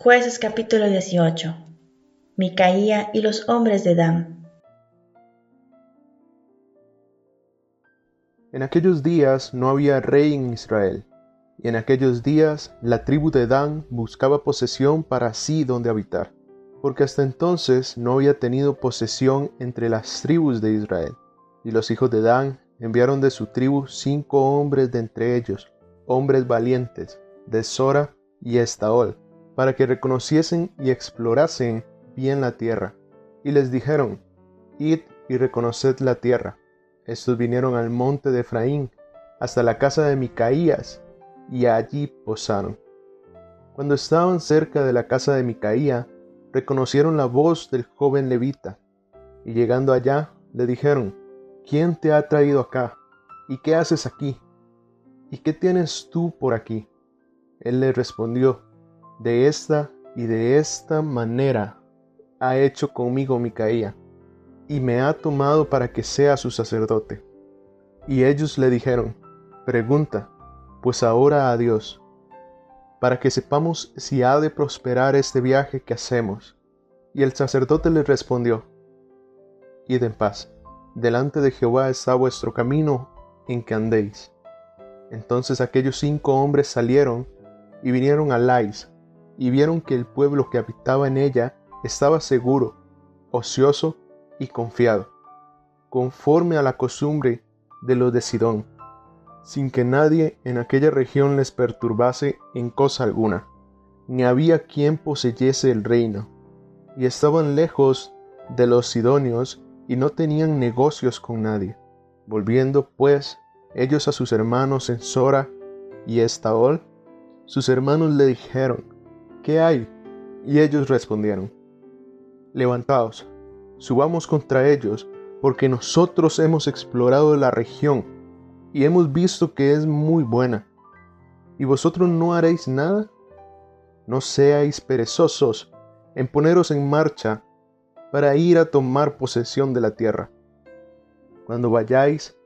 Jueces capítulo 18. Micaía y los hombres de Dan. En aquellos días no había rey en Israel, y en aquellos días la tribu de Dan buscaba posesión para sí donde habitar, porque hasta entonces no había tenido posesión entre las tribus de Israel. Y los hijos de Dan enviaron de su tribu cinco hombres de entre ellos, hombres valientes, de Sora y Estaol, para que reconociesen y explorasen bien la tierra. Y les dijeron, Id y reconoced la tierra. Estos vinieron al monte de Efraín, hasta la casa de Micaías, y allí posaron. Cuando estaban cerca de la casa de Micaía, reconocieron la voz del joven levita, y llegando allá, le dijeron, ¿quién te ha traído acá? ¿Y qué haces aquí? ¿Y qué tienes tú por aquí? Él le respondió, de esta y de esta manera ha hecho conmigo Micaía, y me ha tomado para que sea su sacerdote. Y ellos le dijeron, pregunta, pues ahora a Dios, para que sepamos si ha de prosperar este viaje que hacemos. Y el sacerdote le respondió, Id en paz, delante de Jehová está vuestro camino en que andéis. Entonces aquellos cinco hombres salieron y vinieron a Lais, y vieron que el pueblo que habitaba en ella estaba seguro, ocioso y confiado, conforme a la costumbre de los de Sidón, sin que nadie en aquella región les perturbase en cosa alguna, ni había quien poseyese el reino, y estaban lejos de los sidonios y no tenían negocios con nadie. Volviendo pues ellos a sus hermanos en Sora y Estaol, sus hermanos le dijeron, ¿qué hay? Y ellos respondieron, Levantaos, subamos contra ellos, porque nosotros hemos explorado la región y hemos visto que es muy buena. ¿Y vosotros no haréis nada? No seáis perezosos en poneros en marcha para ir a tomar posesión de la tierra. Cuando vayáis,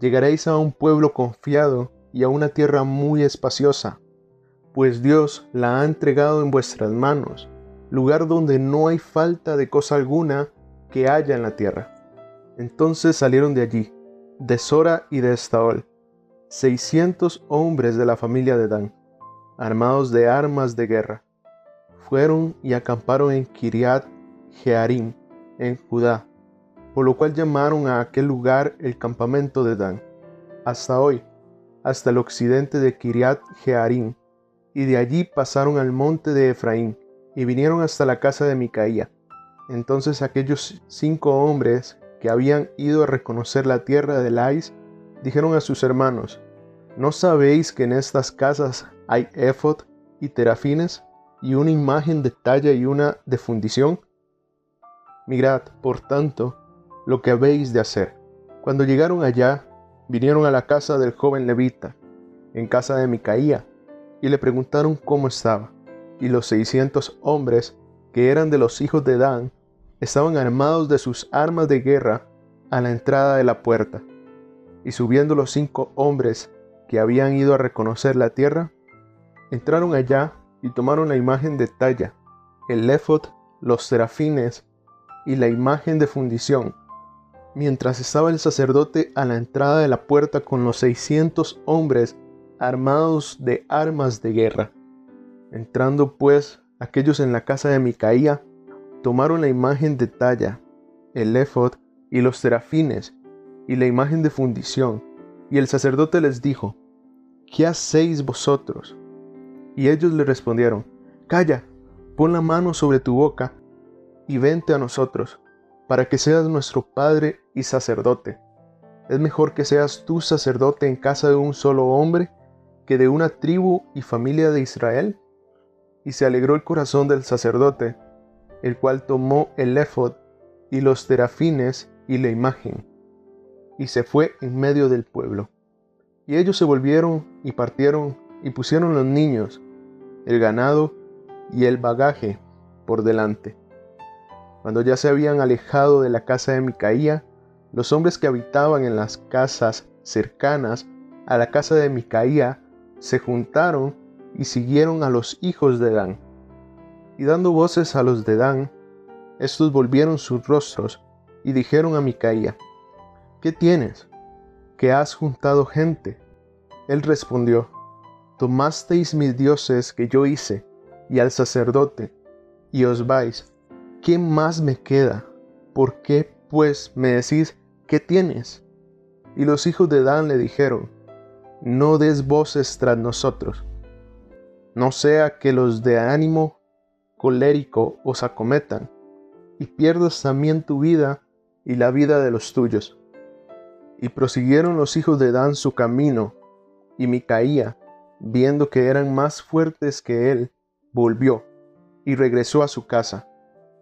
llegaréis a un pueblo confiado y a una tierra muy espaciosa pues Dios la ha entregado en vuestras manos, lugar donde no hay falta de cosa alguna que haya en la tierra. Entonces salieron de allí, de Sora y de Estaol, seiscientos hombres de la familia de Dan, armados de armas de guerra. Fueron y acamparon en Kiriat Jearim, en Judá, por lo cual llamaron a aquel lugar el campamento de Dan, hasta hoy, hasta el occidente de Kiriat Jearim, y de allí pasaron al monte de Efraín, y vinieron hasta la casa de Micaía. Entonces aquellos cinco hombres que habían ido a reconocer la tierra de Lais, dijeron a sus hermanos, ¿no sabéis que en estas casas hay éfod y terafines, y una imagen de talla y una de fundición? Mirad, por tanto, lo que habéis de hacer. Cuando llegaron allá, vinieron a la casa del joven levita, en casa de Micaía, y le preguntaron cómo estaba. Y los seiscientos hombres, que eran de los hijos de Dan, estaban armados de sus armas de guerra a la entrada de la puerta. Y subiendo los cinco hombres que habían ido a reconocer la tierra, entraron allá y tomaron la imagen de talla, el éfod, los serafines y la imagen de fundición, mientras estaba el sacerdote a la entrada de la puerta con los seiscientos hombres armados de armas de guerra. Entrando pues aquellos en la casa de Micaía, tomaron la imagen de talla, el éfod y los serafines, y la imagen de fundición, y el sacerdote les dijo, ¿qué hacéis vosotros? Y ellos le respondieron, Calla, pon la mano sobre tu boca, y vente a nosotros, para que seas nuestro Padre y sacerdote. Es mejor que seas tú sacerdote en casa de un solo hombre, que de una tribu y familia de Israel? Y se alegró el corazón del sacerdote, el cual tomó el éfod y los terafines y la imagen, y se fue en medio del pueblo. Y ellos se volvieron y partieron y pusieron los niños, el ganado y el bagaje por delante. Cuando ya se habían alejado de la casa de Micaía, los hombres que habitaban en las casas cercanas a la casa de Micaía se juntaron y siguieron a los hijos de Dan. Y dando voces a los de Dan, estos volvieron sus rostros y dijeron a Micaía, ¿qué tienes? ¿Que has juntado gente? Él respondió, tomasteis mis dioses que yo hice, y al sacerdote, y os vais. ¿Qué más me queda? ¿Por qué, pues, me decís, ¿qué tienes? Y los hijos de Dan le dijeron, no des voces tras nosotros, no sea que los de ánimo colérico os acometan, y pierdas también tu vida y la vida de los tuyos. Y prosiguieron los hijos de Dan su camino, y Micaía, viendo que eran más fuertes que él, volvió y regresó a su casa.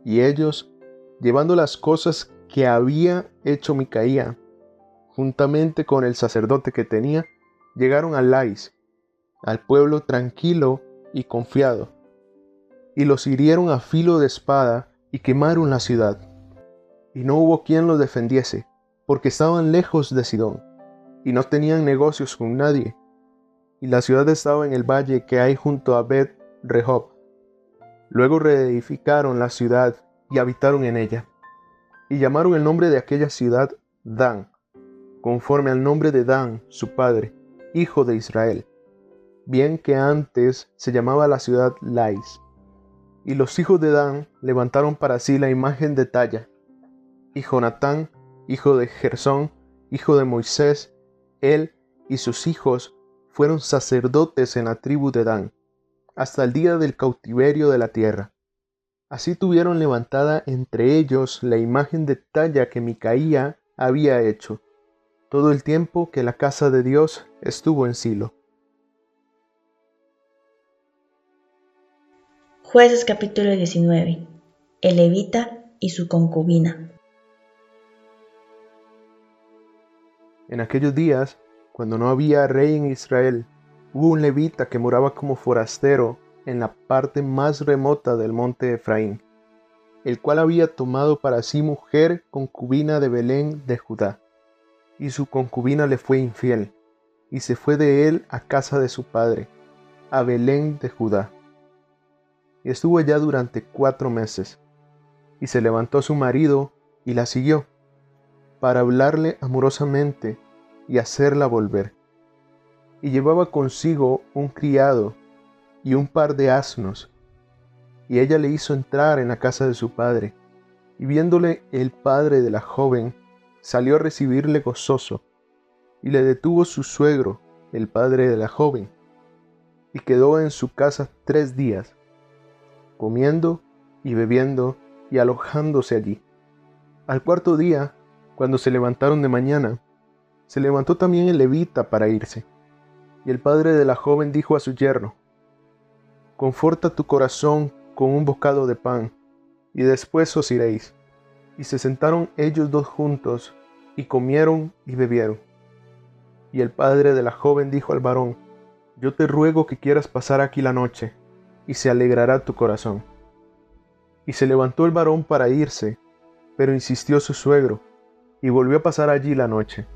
Y ellos, llevando las cosas que había hecho Micaía, juntamente con el sacerdote que tenía, llegaron a Lais, al pueblo tranquilo y confiado, y los hirieron a filo de espada y quemaron la ciudad. Y no hubo quien los defendiese, porque estaban lejos de Sidón, y no tenían negocios con nadie, y la ciudad estaba en el valle que hay junto a Bet Rehob. Luego reedificaron la ciudad y habitaron en ella, y llamaron el nombre de aquella ciudad Dan, conforme al nombre de Dan, su padre, hijo de Israel, bien que antes se llamaba la ciudad Lais. Y los hijos de Dan levantaron para sí la imagen de Talla, y Jonatán, hijo de Gersón, hijo de Moisés, él y sus hijos fueron sacerdotes en la tribu de Dan, hasta el día del cautiverio de la tierra. Así tuvieron levantada entre ellos la imagen de talla que Micaía había hecho, todo el tiempo que la casa de Dios estuvo en Silo. Jueces capítulo 19. El levita y su concubina. En aquellos días cuando no había rey en Israel, hubo un levita que moraba como forastero en la parte más remota del monte Efraín, el cual había tomado para sí mujer concubina de Belén de Judá. Y su concubina le fue infiel, y se fue de él a casa de su padre, a Belén de Judá. Y estuvo allá durante cuatro meses, y se levantó su marido y la siguió, para hablarle amorosamente y hacerla volver. Y llevaba consigo un criado y un par de asnos, y ella le hizo entrar en la casa de su padre, y viéndole el padre de la joven, salió a recibirle gozoso, y le detuvo su suegro, el padre de la joven, y quedó en su casa tres días, comiendo y bebiendo y alojándose allí. Al cuarto día, cuando se levantaron de mañana, se levantó también el levita para irse. Y el padre de la joven dijo a su yerno, Conforta tu corazón con un bocado de pan, y después os iréis. Y se sentaron ellos dos juntos, y comieron y bebieron. Y el padre de la joven dijo al varón, Yo te ruego que quieras pasar aquí la noche, y se alegrará tu corazón. Y se levantó el varón para irse, pero insistió su suegro, y volvió a pasar allí la noche.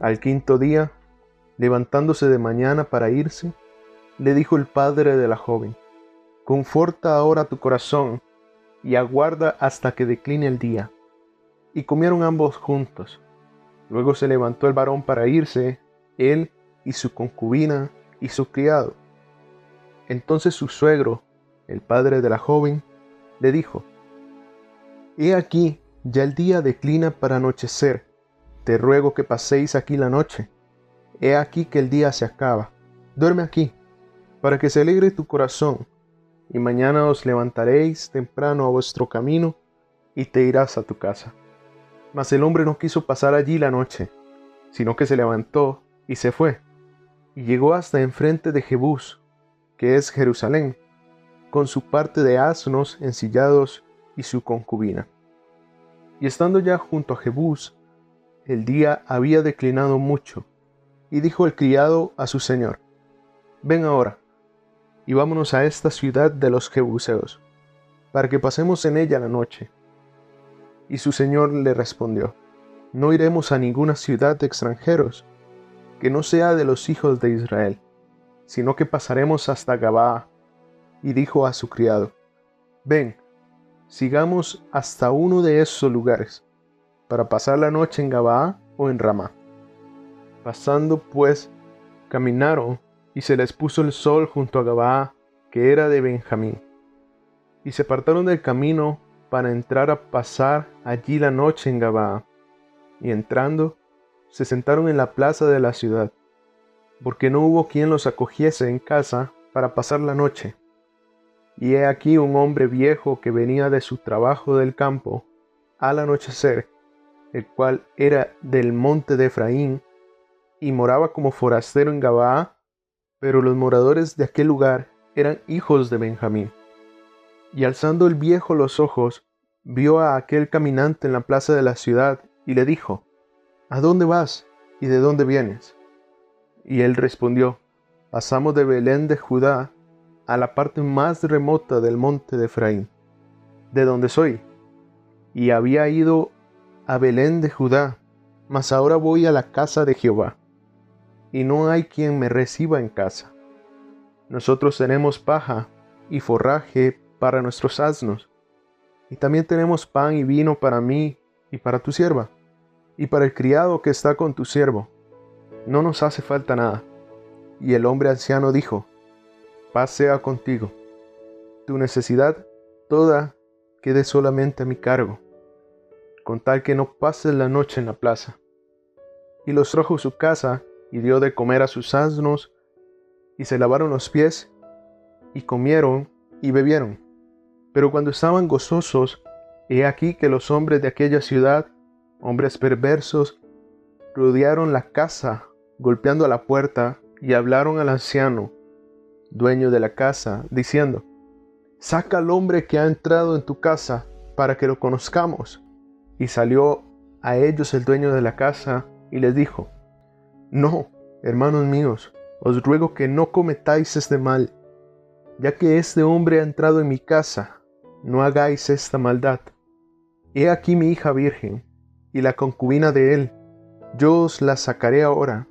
Al quinto día, levantándose de mañana para irse, le dijo el padre de la joven, Conforta ahora tu corazón y aguarda hasta que decline el día. Y comieron ambos juntos. Luego se levantó el varón para irse, él y su concubina y su criado. Entonces su suegro, el padre de la joven, le dijo, He aquí, ya el día declina para anochecer te ruego que paséis aquí la noche. He aquí que el día se acaba. Duerme aquí, para que se alegre tu corazón, y mañana os levantaréis temprano a vuestro camino, y te irás a tu casa. Mas el hombre no quiso pasar allí la noche, sino que se levantó y se fue, y llegó hasta enfrente de Jebús, que es Jerusalén, con su parte de asnos ensillados y su concubina. Y estando ya junto a Jebús, el día había declinado mucho, y dijo el criado a su señor, Ven ahora, y vámonos a esta ciudad de los Jebuseos, para que pasemos en ella la noche. Y su señor le respondió, No iremos a ninguna ciudad de extranjeros, que no sea de los hijos de Israel, sino que pasaremos hasta Gabaa. Y dijo a su criado, ven, sigamos hasta uno de esos lugares, para pasar la noche en Gabaa o en Ramá. Pasando pues, caminaron, y se les puso el sol junto a Gabaa, que era de Benjamín. Y se apartaron del camino para entrar a pasar allí la noche en Gabaa. Y entrando, se sentaron en la plaza de la ciudad, porque no hubo quien los acogiese en casa para pasar la noche. Y he aquí un hombre viejo que venía de su trabajo del campo al anochecer, el cual era del monte de Efraín, y moraba como forastero en Gabaa, pero los moradores de aquel lugar eran hijos de Benjamín. Y alzando el viejo los ojos, vio a aquel caminante en la plaza de la ciudad, y le dijo, ¿A dónde vas y de dónde vienes? Y él respondió, Pasamos de Belén de Judá a la parte más remota del monte de Efraín, de donde soy, y había ido a Belén de Judá, mas ahora voy a la casa de Jehová, y no hay quien me reciba en casa. Nosotros tenemos paja y forraje para nuestros asnos, y también tenemos pan y vino para mí y para tu sierva, y para el criado que está con tu siervo. No nos hace falta nada. Y el hombre anciano dijo, paz sea contigo. Tu necesidad toda quede solamente a mi cargo, con tal que no pases la noche en la plaza. Y los trajo su casa y dio de comer a sus asnos, y se lavaron los pies, y comieron y bebieron. Pero cuando estaban gozosos, he aquí que los hombres de aquella ciudad, hombres perversos, rodearon la casa, golpeando a la puerta, y hablaron al anciano, dueño de la casa, diciendo, Saca al hombre que ha entrado en tu casa, para que lo conozcamos. Y salió a ellos el dueño de la casa, y les dijo, No, hermanos míos, os ruego que no cometáis este mal, ya que este hombre ha entrado en mi casa, no hagáis esta maldad. He aquí mi hija virgen, y la concubina de él, yo os la sacaré ahora,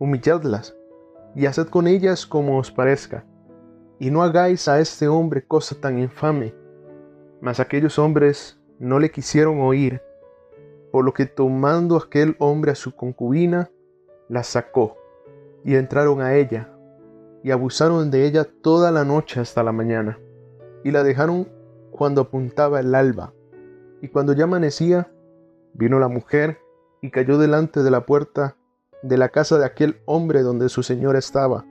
humilladlas, y haced con ellas como os parezca, y no hagáis a este hombre cosa tan infame. Mas aquellos hombres no le quisieron oír, por lo que tomando aquel hombre a su concubina, la sacó, y entraron a ella, y abusaron de ella toda la noche hasta la mañana, y la dejaron cuando apuntaba el alba, y cuando ya amanecía, vino la mujer y cayó delante de la puerta de la casa de aquel hombre donde su señor estaba,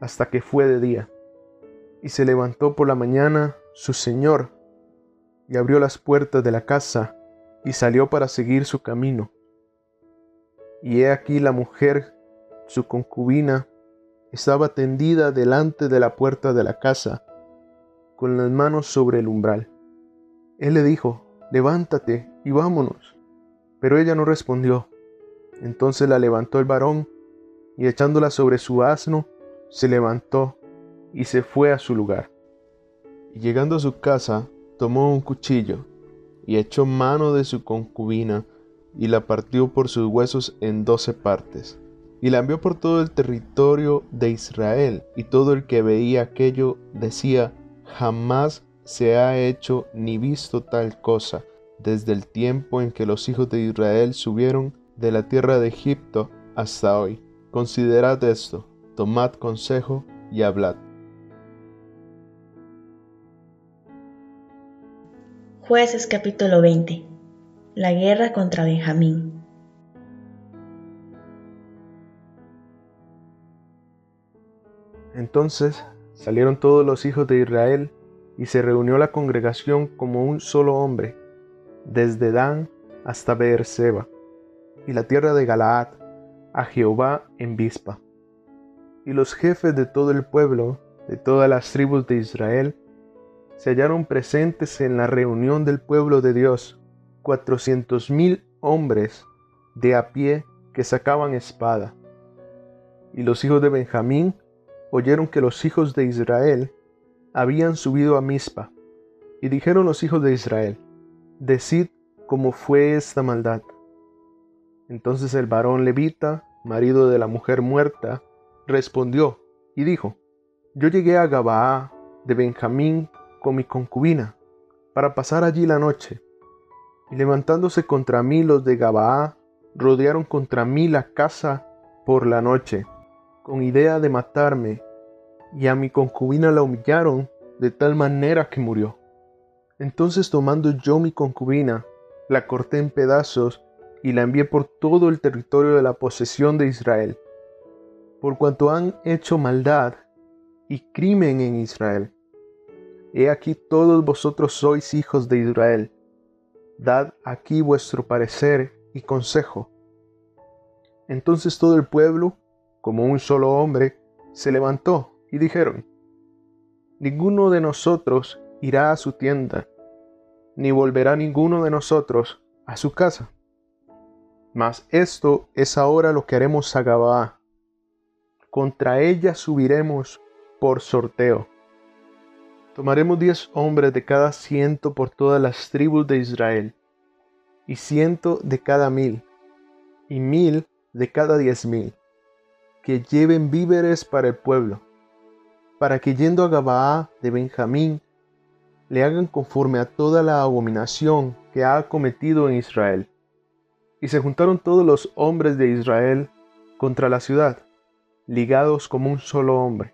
hasta que fue de día. Y se levantó por la mañana su señor, y abrió las puertas de la casa, y salió para seguir su camino. Y he aquí la mujer, su concubina, estaba tendida delante de la puerta de la casa, con las manos sobre el umbral. Él le dijo, levántate y vámonos. Pero ella no respondió. Entonces la levantó el varón, y echándola sobre su asno, se levantó y se fue a su lugar. Y llegando a su casa, tomó un cuchillo, y echó mano de su concubina, y la partió por sus huesos en doce partes, y la envió por todo el territorio de Israel, y todo el que veía aquello decía, jamás se ha hecho ni visto tal cosa, desde el tiempo en que los hijos de Israel subieron de la tierra de Egipto hasta hoy. Considerad esto, tomad consejo y hablad. Jueces capítulo 20 La guerra contra Benjamín Entonces salieron todos los hijos de Israel y se reunió la congregación como un solo hombre, desde Dan hasta Beerseba y la tierra de Galaad, a Jehová en Vispa. Y los jefes de todo el pueblo, de todas las tribus de Israel, se hallaron presentes en la reunión del pueblo de Dios, cuatrocientos mil hombres de a pie que sacaban espada. Y los hijos de Benjamín oyeron que los hijos de Israel habían subido a Mizpa, y dijeron los hijos de Israel, Decid cómo fue esta maldad. Entonces el varón levita, marido de la mujer muerta, respondió y dijo, Yo llegué a Gabaa de Benjamín con mi concubina, para pasar allí la noche. Y levantándose contra mí los de Gabaa, rodearon contra mí la casa por la noche, con idea de matarme, y a mi concubina la humillaron de tal manera que murió. Entonces tomando yo mi concubina, la corté en pedazos y la envié por todo el territorio de la posesión de Israel, por cuanto han hecho maldad y crimen en Israel. He aquí todos vosotros sois hijos de Israel. Dad aquí vuestro parecer y consejo. Entonces todo el pueblo, como un solo hombre, se levantó y dijeron, Ninguno de nosotros irá a su tienda, ni volverá ninguno de nosotros a su casa. Mas esto es ahora lo que haremos a Gabaa. Contra ella subiremos por sorteo. Tomaremos diez hombres de cada ciento por todas las tribus de Israel, y ciento de cada mil, y mil de cada diez mil, que lleven víveres para el pueblo, para que yendo a Gabaa de Benjamín, le hagan conforme a toda la abominación que ha cometido en Israel. Y se juntaron todos los hombres de Israel contra la ciudad, ligados como un solo hombre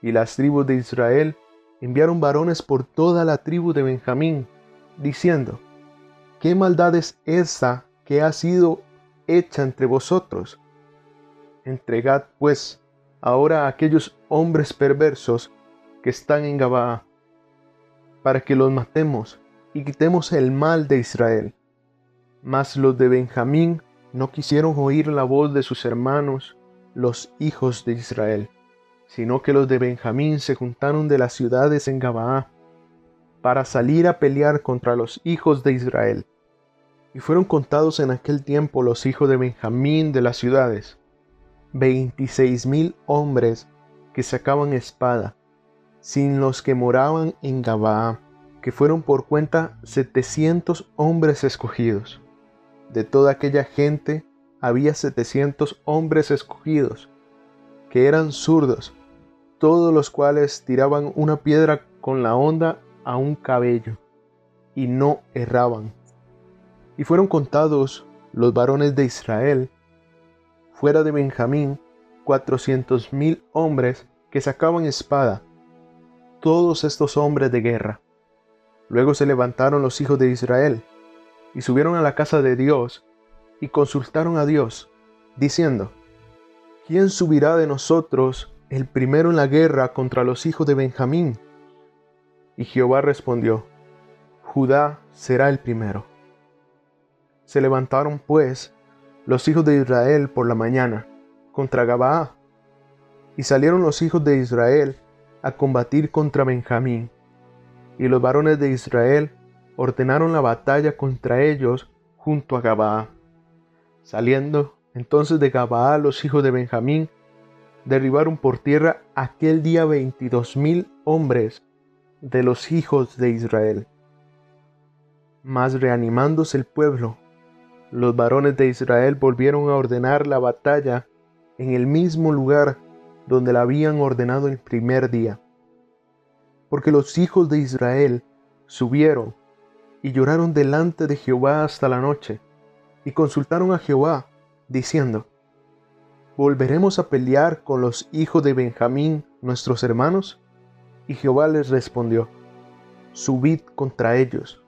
y las tribus de Israel enviaron varones por toda la tribu de Benjamín, diciendo, ¿qué maldad es esa que ha sido hecha entre vosotros? Entregad, pues, ahora a aquellos hombres perversos que están en Gabaa, para que los matemos y quitemos el mal de Israel. Mas los de Benjamín no quisieron oír la voz de sus hermanos, los hijos de Israel sino que los de Benjamín se juntaron de las ciudades en Gabaa para salir a pelear contra los hijos de Israel. Y fueron contados en aquel tiempo los hijos de Benjamín de las ciudades, veintiséis mil hombres que sacaban espada, sin los que moraban en Gabaa, que fueron por cuenta setecientos hombres escogidos. De toda aquella gente había setecientos hombres escogidos, que eran zurdos, todos los cuales tiraban una piedra con la honda a un cabello, y no erraban. Y fueron contados los varones de Israel, fuera de Benjamín, cuatrocientos mil hombres que sacaban espada, todos estos hombres de guerra. Luego se levantaron los hijos de Israel, y subieron a la casa de Dios, y consultaron a Dios, diciendo, ¿quién subirá de nosotros el primero en la guerra contra los hijos de Benjamín. Y Jehová respondió, Judá será el primero. Se levantaron pues los hijos de Israel por la mañana contra Gabaa, y salieron los hijos de Israel a combatir contra Benjamín. Y los varones de Israel ordenaron la batalla contra ellos junto a Gabaa. Saliendo entonces de Gabaa los hijos de Benjamín derribaron por tierra aquel día veintidós mil hombres de los hijos de Israel. Mas reanimándose el pueblo, los varones de Israel volvieron a ordenar la batalla en el mismo lugar donde la habían ordenado el primer día. Porque los hijos de Israel subieron y lloraron delante de Jehová hasta la noche, y consultaron a Jehová, diciendo, ¿Volveremos a pelear con los hijos de Benjamín, nuestros hermanos? Y Jehová les respondió, Subid contra ellos.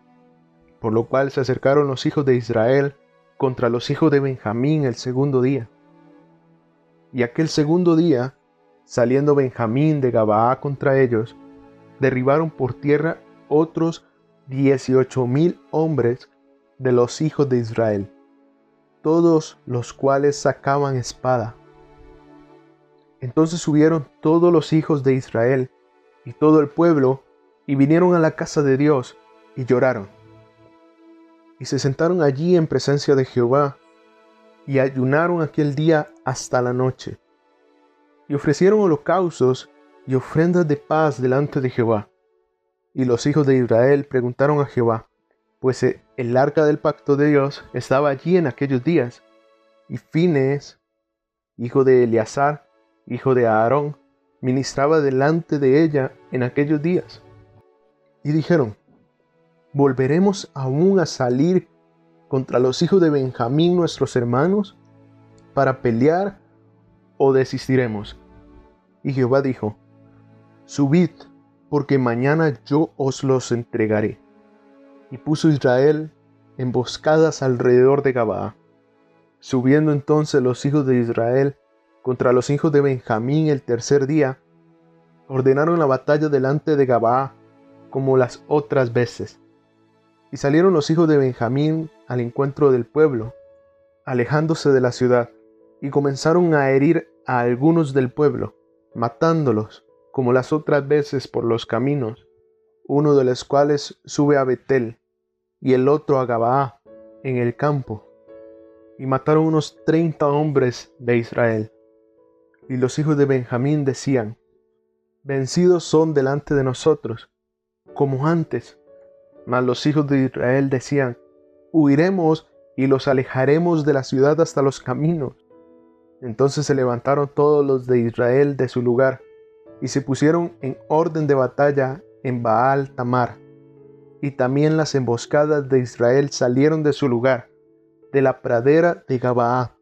Por lo cual se acercaron los hijos de Israel contra los hijos de Benjamín el segundo día. Y aquel segundo día, saliendo Benjamín de Gabaa contra ellos, derribaron por tierra otros dieciocho mil hombres de los hijos de Israel todos los cuales sacaban espada. Entonces subieron todos los hijos de Israel y todo el pueblo y vinieron a la casa de Dios y lloraron. Y se sentaron allí en presencia de Jehová y ayunaron aquel día hasta la noche. Y ofrecieron holocaustos y ofrendas de paz delante de Jehová. Y los hijos de Israel preguntaron a Jehová, pues el arca del pacto de Dios estaba allí en aquellos días, y Fines, hijo de Eleazar, hijo de Aarón, ministraba delante de ella en aquellos días. y dijeron, ¿volveremos aún a salir contra los hijos de Benjamín nuestros hermanos para pelear o desistiremos? Y Jehová dijo, Subid, porque mañana yo os los entregaré. Y puso Israel emboscadas alrededor de Gabaa. Subiendo entonces los hijos de Israel contra los hijos de Benjamín el tercer día, ordenaron la batalla delante de Gabaa como las otras veces. Y salieron los hijos de Benjamín al encuentro del pueblo, alejándose de la ciudad, y comenzaron a herir a algunos del pueblo, matándolos, como las otras veces por los caminos, uno de los cuales sube a Betel, y el otro a Gabaa, en el campo, y mataron unos treinta hombres de Israel. Y los hijos de Benjamín decían, Vencidos son delante de nosotros, como antes. Mas los hijos de Israel decían, Huiremos y los alejaremos de la ciudad hasta los caminos. Entonces se levantaron todos los de Israel de su lugar, y se pusieron en orden de batalla en Baal Tamar. Y también las emboscadas de Israel salieron de su lugar, de la pradera de Gabaá.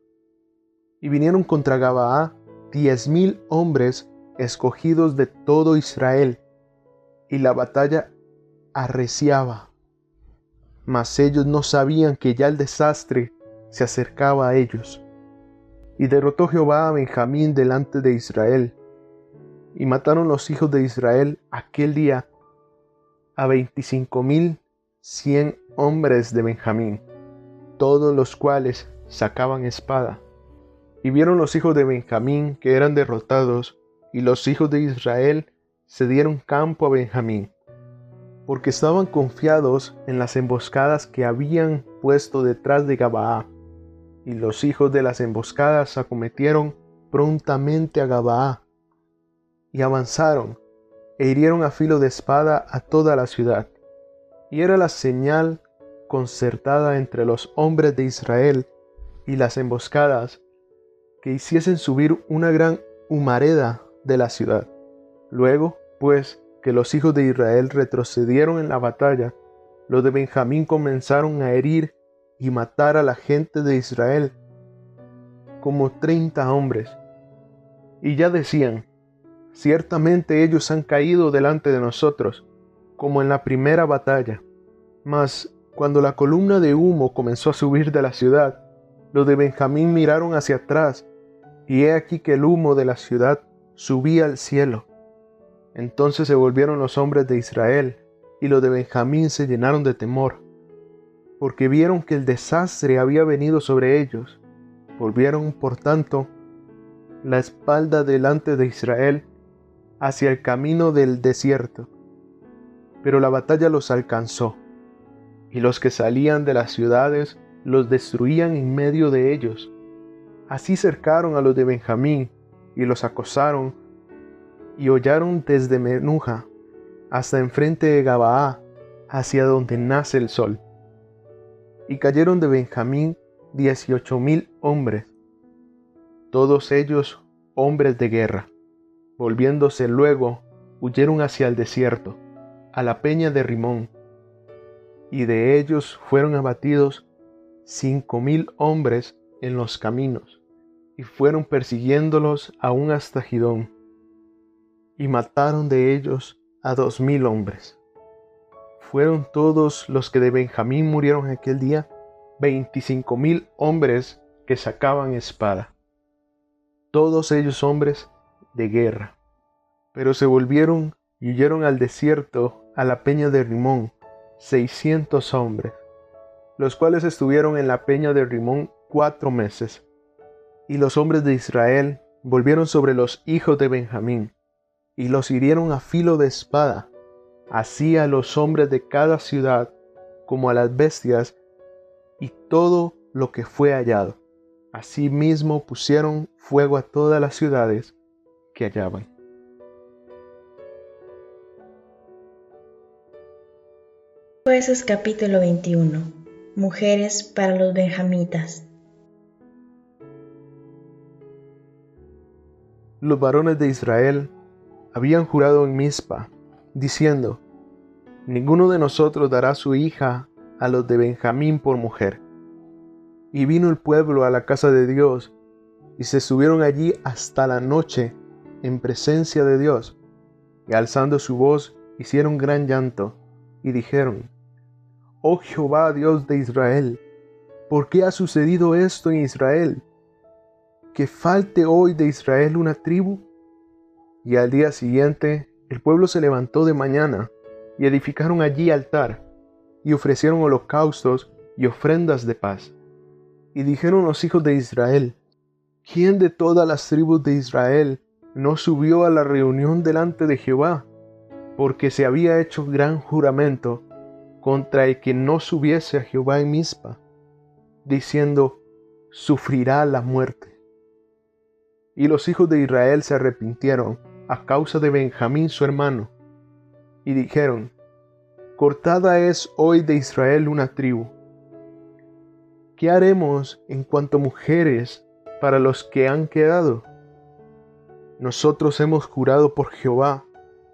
Y vinieron contra Gabaá diez mil hombres escogidos de todo Israel, y la batalla arreciaba. Mas ellos no sabían que ya el desastre se acercaba a ellos. Y derrotó Jehová a Benjamín delante de Israel, y mataron los hijos de Israel aquel día a veinticinco mil cien hombres de Benjamín, todos los cuales sacaban espada. Y vieron los hijos de Benjamín que eran derrotados, y los hijos de Israel se dieron campo a Benjamín, porque estaban confiados en las emboscadas que habían puesto detrás de Gabaa. Y los hijos de las emboscadas acometieron prontamente a Gabaa, y avanzaron, e hirieron a filo de espada a toda la ciudad. Y era la señal concertada entre los hombres de Israel y las emboscadas, que hiciesen subir una gran humareda de la ciudad. Luego, pues, que los hijos de Israel retrocedieron en la batalla, los de Benjamín comenzaron a herir y matar a la gente de Israel, como treinta hombres. Y ya decían, ciertamente ellos han caído delante de nosotros, como en la primera batalla. Mas, cuando la columna de humo comenzó a subir de la ciudad, los de Benjamín miraron hacia atrás, y he aquí que el humo de la ciudad subía al cielo. Entonces se volvieron los hombres de Israel, y los de Benjamín se llenaron de temor, porque vieron que el desastre había venido sobre ellos. Volvieron, por tanto, la espalda delante de Israel hacia el camino del desierto. Pero la batalla los alcanzó, y los que salían de las ciudades los destruían en medio de ellos. Así cercaron a los de Benjamín y los acosaron y hollaron desde Menuja hasta enfrente de Gabaa, hacia donde nace el sol. Y cayeron de Benjamín dieciocho mil hombres, todos ellos hombres de guerra. Volviéndose luego, huyeron hacia el desierto, a la peña de Rimón, y de ellos fueron abatidos cinco mil hombres en los caminos y fueron persiguiéndolos aún hasta Gidón, y mataron de ellos a dos mil hombres. Fueron todos los que de Benjamín murieron aquel día, veinticinco mil hombres que sacaban espada, todos ellos hombres de guerra. Pero se volvieron y huyeron al desierto, a la peña de Rimón, seiscientos hombres, los cuales estuvieron en la peña de Rimón cuatro meses y los hombres de Israel volvieron sobre los hijos de Benjamín, y los hirieron a filo de espada, así a los hombres de cada ciudad como a las bestias, y todo lo que fue hallado. Asimismo pusieron fuego a todas las ciudades que hallaban. Jueces capítulo 21 Mujeres para los benjamitas los varones de Israel habían jurado en Mizpa, diciendo, ninguno de nosotros dará su hija a los de Benjamín por mujer. Y vino el pueblo a la casa de Dios, y se subieron allí hasta la noche en presencia de Dios, y alzando su voz hicieron gran llanto, y dijeron, Oh Jehová Dios de Israel, ¿por qué ha sucedido esto en Israel? ¿Que falte hoy de Israel una tribu? Y al día siguiente el pueblo se levantó de mañana, y edificaron allí altar, y ofrecieron holocaustos y ofrendas de paz. Y dijeron los hijos de Israel, ¿quién de todas las tribus de Israel no subió a la reunión delante de Jehová? Porque se había hecho gran juramento contra el que no subiese a Jehová en Mizpa, diciendo, sufrirá la muerte. Y los hijos de Israel se arrepintieron a causa de Benjamín su hermano, y dijeron, Cortada es hoy de Israel una tribu. ¿Qué haremos en cuanto mujeres para los que han quedado? Nosotros hemos jurado por Jehová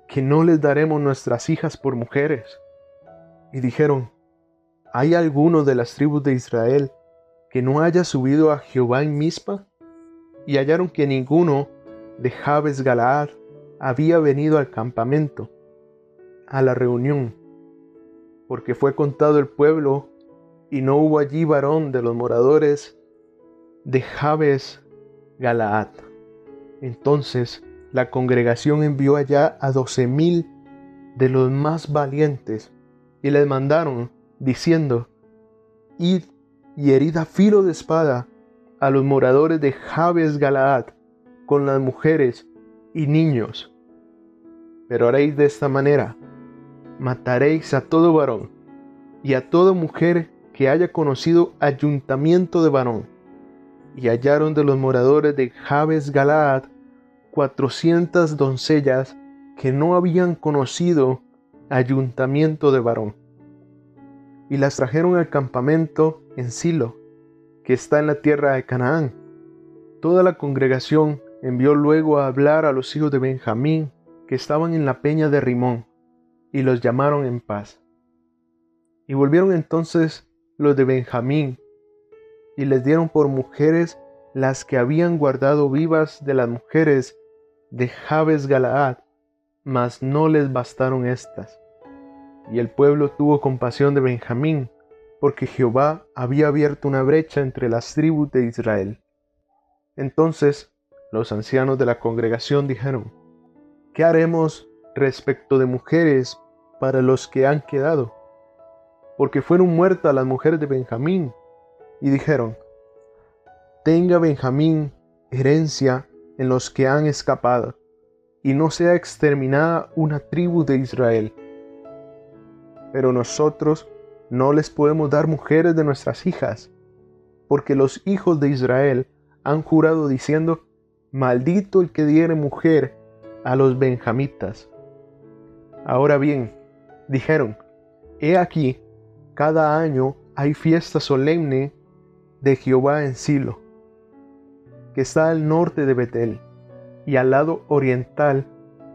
que no les daremos nuestras hijas por mujeres. Y dijeron, ¿hay alguno de las tribus de Israel que no haya subido a Jehová en Mizpa? Y hallaron que ninguno de Jabes Galaad había venido al campamento, a la reunión, porque fue contado el pueblo y no hubo allí varón de los moradores de Jabes Galaad. Entonces la congregación envió allá a doce mil de los más valientes y les mandaron diciendo, Id y herid a filo de espada a los moradores de Jabes Galaad con las mujeres y niños. Pero haréis de esta manera, mataréis a todo varón y a toda mujer que haya conocido ayuntamiento de varón. Y hallaron de los moradores de Jabes Galaad cuatrocientas doncellas que no habían conocido ayuntamiento de varón. Y las trajeron al campamento en Silo, que está en la tierra de Canaán. Toda la congregación envió luego a hablar a los hijos de Benjamín que estaban en la peña de Rimón, y los llamaron en paz. Y volvieron entonces los de Benjamín, y les dieron por mujeres las que habían guardado vivas de las mujeres de Jabes Galaad, mas no les bastaron estas. Y el pueblo tuvo compasión de Benjamín, porque Jehová había abierto una brecha entre las tribus de Israel. Entonces los ancianos de la congregación dijeron, ¿qué haremos respecto de mujeres para los que han quedado? Porque fueron muertas las mujeres de Benjamín. Y dijeron, tenga Benjamín herencia en los que han escapado, y no sea exterminada una tribu de Israel. Pero nosotros no les podemos dar mujeres de nuestras hijas, porque los hijos de Israel han jurado diciendo, maldito el que diere mujer a los benjamitas. Ahora bien, dijeron, he aquí, cada año hay fiesta solemne de Jehová en Silo, que está al norte de Betel, y al lado oriental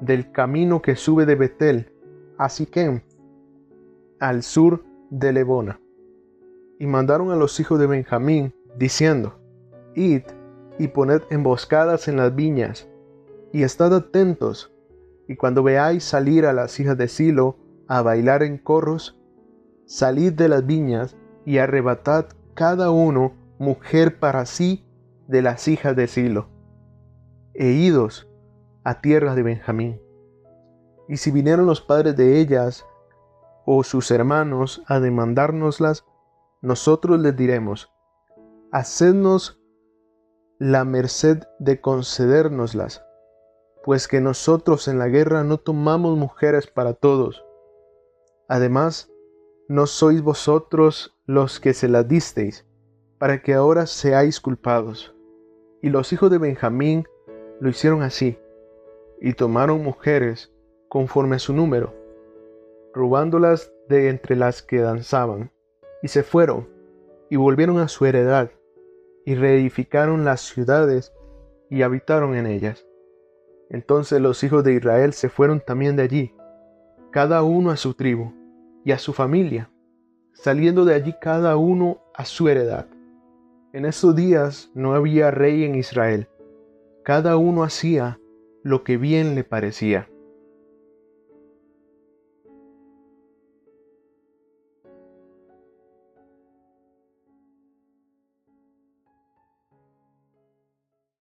del camino que sube de Betel a Siquem, al sur de Lebona. Y mandaron a los hijos de Benjamín, diciendo, Id y poned emboscadas en las viñas, y estad atentos, y cuando veáis salir a las hijas de Silo a bailar en corros, salid de las viñas y arrebatad cada uno mujer para sí de las hijas de Silo, e idos a tierra de Benjamín. Y si vinieron los padres de ellas o sus hermanos a demandárnoslas, nosotros les diremos, hacednos la merced de concedérnoslas, pues que nosotros en la guerra no tomamos mujeres para todos. Además, no sois vosotros los que se las disteis, para que ahora seáis culpados. Y los hijos de Benjamín lo hicieron así, y tomaron mujeres conforme a su número, robándolas de entre las que danzaban, y se fueron, y volvieron a su heredad, y reedificaron las ciudades y habitaron en ellas. Entonces los hijos de Israel se fueron también de allí, cada uno a su tribu, y a su familia, saliendo de allí cada uno a su heredad. En esos días no había rey en Israel, cada uno hacía lo que bien le parecía.